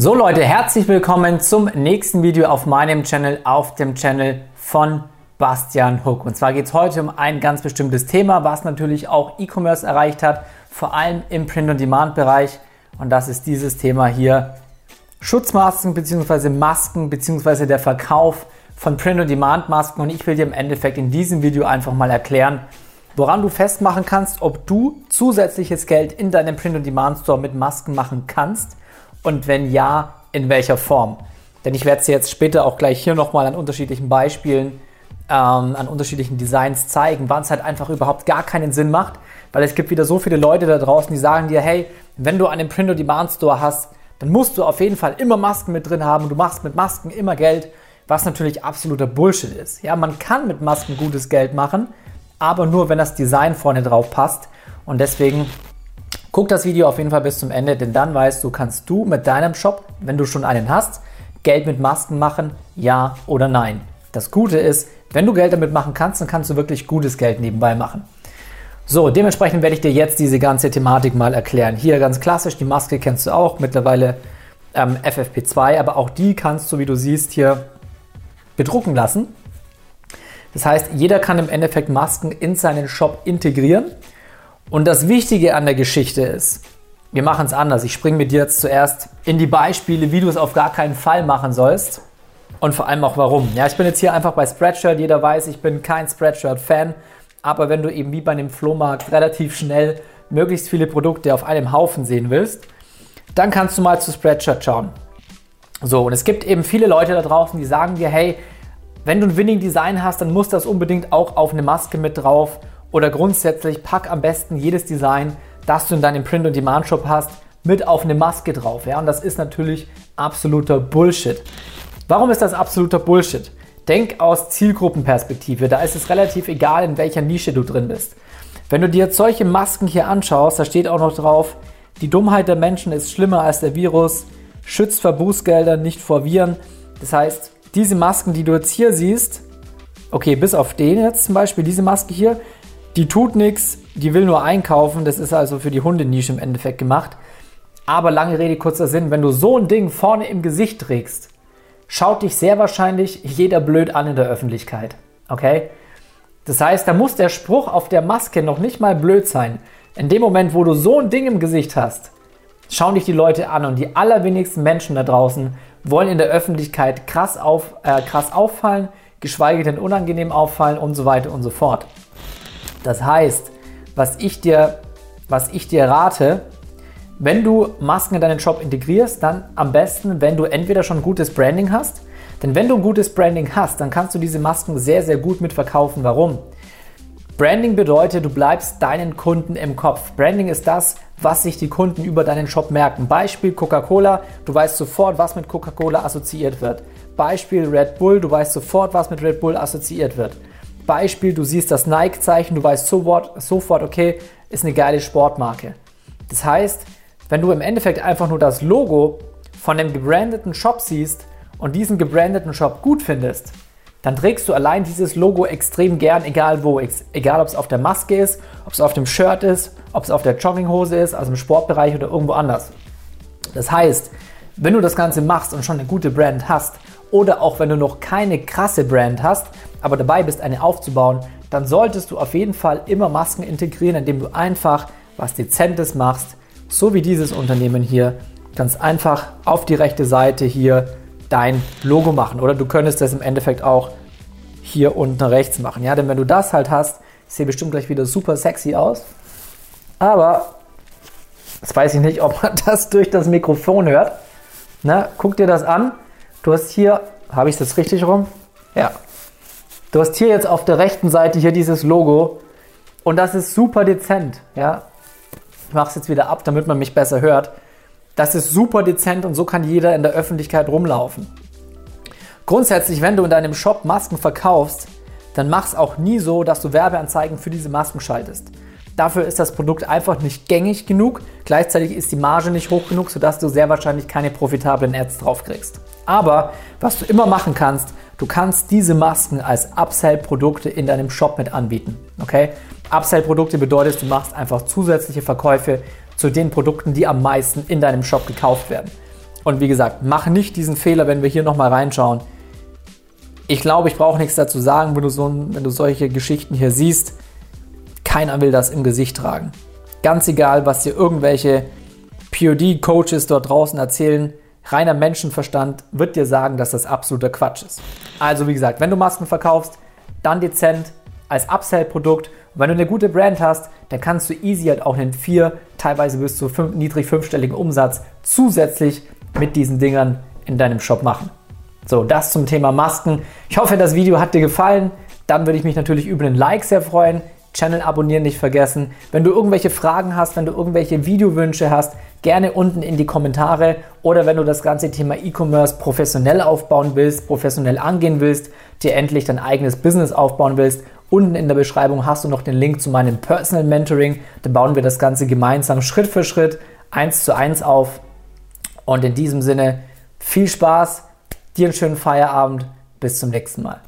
So Leute, herzlich willkommen zum nächsten Video auf meinem Channel, auf dem Channel von Bastian Hook. Und zwar geht es heute um ein ganz bestimmtes Thema, was natürlich auch E-Commerce erreicht hat, vor allem im Print-on-Demand-Bereich. Und das ist dieses Thema hier, Schutzmasken bzw. Masken bzw. der Verkauf von Print-on-Demand-Masken. Und ich will dir im Endeffekt in diesem Video einfach mal erklären, woran du festmachen kannst, ob du zusätzliches Geld in deinem Print-on-Demand-Store mit Masken machen kannst und wenn ja, in welcher Form? Denn ich werde es jetzt später auch gleich hier nochmal an unterschiedlichen Beispielen, ähm, an unterschiedlichen Designs zeigen, wann es halt einfach überhaupt gar keinen Sinn macht, weil es gibt wieder so viele Leute da draußen, die sagen dir, hey, wenn du einen Print-on-Demand-Store hast, dann musst du auf jeden Fall immer Masken mit drin haben und du machst mit Masken immer Geld, was natürlich absoluter Bullshit ist. Ja, man kann mit Masken gutes Geld machen, aber nur wenn das Design vorne drauf passt und deswegen Guck das Video auf jeden Fall bis zum Ende, denn dann weißt du, kannst du mit deinem Shop, wenn du schon einen hast, Geld mit Masken machen, ja oder nein. Das Gute ist, wenn du Geld damit machen kannst, dann kannst du wirklich gutes Geld nebenbei machen. So, dementsprechend werde ich dir jetzt diese ganze Thematik mal erklären. Hier ganz klassisch, die Maske kennst du auch, mittlerweile ähm, FFP2, aber auch die kannst du, wie du siehst, hier bedrucken lassen. Das heißt, jeder kann im Endeffekt Masken in seinen Shop integrieren und das Wichtige an der Geschichte ist, wir machen es anders. Ich springe mit dir jetzt zuerst in die Beispiele, wie du es auf gar keinen Fall machen sollst und vor allem auch warum. Ja, ich bin jetzt hier einfach bei Spreadshirt. Jeder weiß, ich bin kein Spreadshirt-Fan, aber wenn du eben wie bei einem Flohmarkt relativ schnell möglichst viele Produkte auf einem Haufen sehen willst, dann kannst du mal zu Spreadshirt schauen. So, und es gibt eben viele Leute da draußen, die sagen dir, hey, wenn du ein Winning Design hast, dann muss das unbedingt auch auf eine Maske mit drauf oder grundsätzlich pack am besten jedes Design, das du in deinem Print-on-Demand-Shop hast, mit auf eine Maske drauf. Ja? Und das ist natürlich absoluter Bullshit. Warum ist das absoluter Bullshit? Denk aus Zielgruppenperspektive. Da ist es relativ egal, in welcher Nische du drin bist. Wenn du dir jetzt solche Masken hier anschaust, da steht auch noch drauf, die Dummheit der Menschen ist schlimmer als der Virus, schützt vor Bußgeldern, nicht vor Viren. Das heißt, diese Masken, die du jetzt hier siehst, okay, bis auf den jetzt zum Beispiel, diese Maske hier, die tut nichts, die will nur einkaufen. Das ist also für die Hundenische im Endeffekt gemacht. Aber lange Rede, kurzer Sinn, wenn du so ein Ding vorne im Gesicht trägst, schaut dich sehr wahrscheinlich jeder blöd an in der Öffentlichkeit. Okay? Das heißt, da muss der Spruch auf der Maske noch nicht mal blöd sein. In dem Moment, wo du so ein Ding im Gesicht hast, schauen dich die Leute an und die allerwenigsten Menschen da draußen wollen in der Öffentlichkeit krass, auf, äh, krass auffallen, geschweige denn unangenehm auffallen und so weiter und so fort. Das heißt, was ich dir, was ich dir rate, wenn du Masken in deinen Shop integrierst, dann am besten, wenn du entweder schon gutes Branding hast, denn wenn du ein gutes Branding hast, dann kannst du diese Masken sehr, sehr gut mitverkaufen. Warum? Branding bedeutet, du bleibst deinen Kunden im Kopf. Branding ist das, was sich die Kunden über deinen Shop merken. Beispiel Coca-Cola, du weißt sofort, was mit Coca-Cola assoziiert wird. Beispiel Red Bull, du weißt sofort, was mit Red Bull assoziiert wird. Beispiel, du siehst das Nike-Zeichen, du weißt sofort, sofort, okay, ist eine geile Sportmarke. Das heißt, wenn du im Endeffekt einfach nur das Logo von dem gebrandeten Shop siehst und diesen gebrandeten Shop gut findest, dann trägst du allein dieses Logo extrem gern, egal wo. Egal, ob es auf der Maske ist, ob es auf dem Shirt ist, ob es auf der Jogginghose ist, also im Sportbereich oder irgendwo anders. Das heißt, wenn du das Ganze machst und schon eine gute Brand hast oder auch wenn du noch keine krasse Brand hast, aber dabei bist, eine aufzubauen, dann solltest du auf jeden Fall immer Masken integrieren, indem du einfach was Dezentes machst, so wie dieses Unternehmen hier, ganz einfach auf die rechte Seite hier dein Logo machen. Oder du könntest das im Endeffekt auch hier unten rechts machen. Ja, denn wenn du das halt hast, sieht bestimmt gleich wieder super sexy aus. Aber jetzt weiß ich nicht, ob man das durch das Mikrofon hört. Na, guck dir das an. Du hast hier, habe ich das richtig rum? Ja. Du hast hier jetzt auf der rechten Seite hier dieses Logo und das ist super dezent. Ja? Ich mache es jetzt wieder ab, damit man mich besser hört. Das ist super dezent und so kann jeder in der Öffentlichkeit rumlaufen. Grundsätzlich, wenn du in deinem Shop Masken verkaufst, dann mach es auch nie so, dass du Werbeanzeigen für diese Masken schaltest. Dafür ist das Produkt einfach nicht gängig genug. Gleichzeitig ist die Marge nicht hoch genug, sodass du sehr wahrscheinlich keine profitablen Ads draufkriegst. Aber was du immer machen kannst, du kannst diese Masken als Upsell-Produkte in deinem Shop mit anbieten. Okay? Upsell-Produkte bedeutet, du machst einfach zusätzliche Verkäufe zu den Produkten, die am meisten in deinem Shop gekauft werden. Und wie gesagt, mach nicht diesen Fehler, wenn wir hier nochmal reinschauen. Ich glaube, ich brauche nichts dazu sagen, wenn du, so, wenn du solche Geschichten hier siehst. Keiner will das im Gesicht tragen. Ganz egal, was dir irgendwelche POD-Coaches dort draußen erzählen, reiner Menschenverstand wird dir sagen, dass das absoluter Quatsch ist. Also wie gesagt, wenn du Masken verkaufst, dann dezent als Upsell-Produkt. Wenn du eine gute Brand hast, dann kannst du easy halt auch einen vier, teilweise bis zu fünf, niedrig fünfstelligen Umsatz zusätzlich mit diesen Dingern in deinem Shop machen. So, das zum Thema Masken. Ich hoffe, das Video hat dir gefallen. Dann würde ich mich natürlich über einen Like sehr freuen. Channel abonnieren nicht vergessen. Wenn du irgendwelche Fragen hast, wenn du irgendwelche Videowünsche hast, gerne unten in die Kommentare oder wenn du das ganze Thema E-Commerce professionell aufbauen willst, professionell angehen willst, dir endlich dein eigenes Business aufbauen willst, unten in der Beschreibung hast du noch den Link zu meinem Personal Mentoring. Da bauen wir das Ganze gemeinsam Schritt für Schritt, eins zu eins auf. Und in diesem Sinne viel Spaß Dir einen schönen Feierabend. Bis zum nächsten Mal.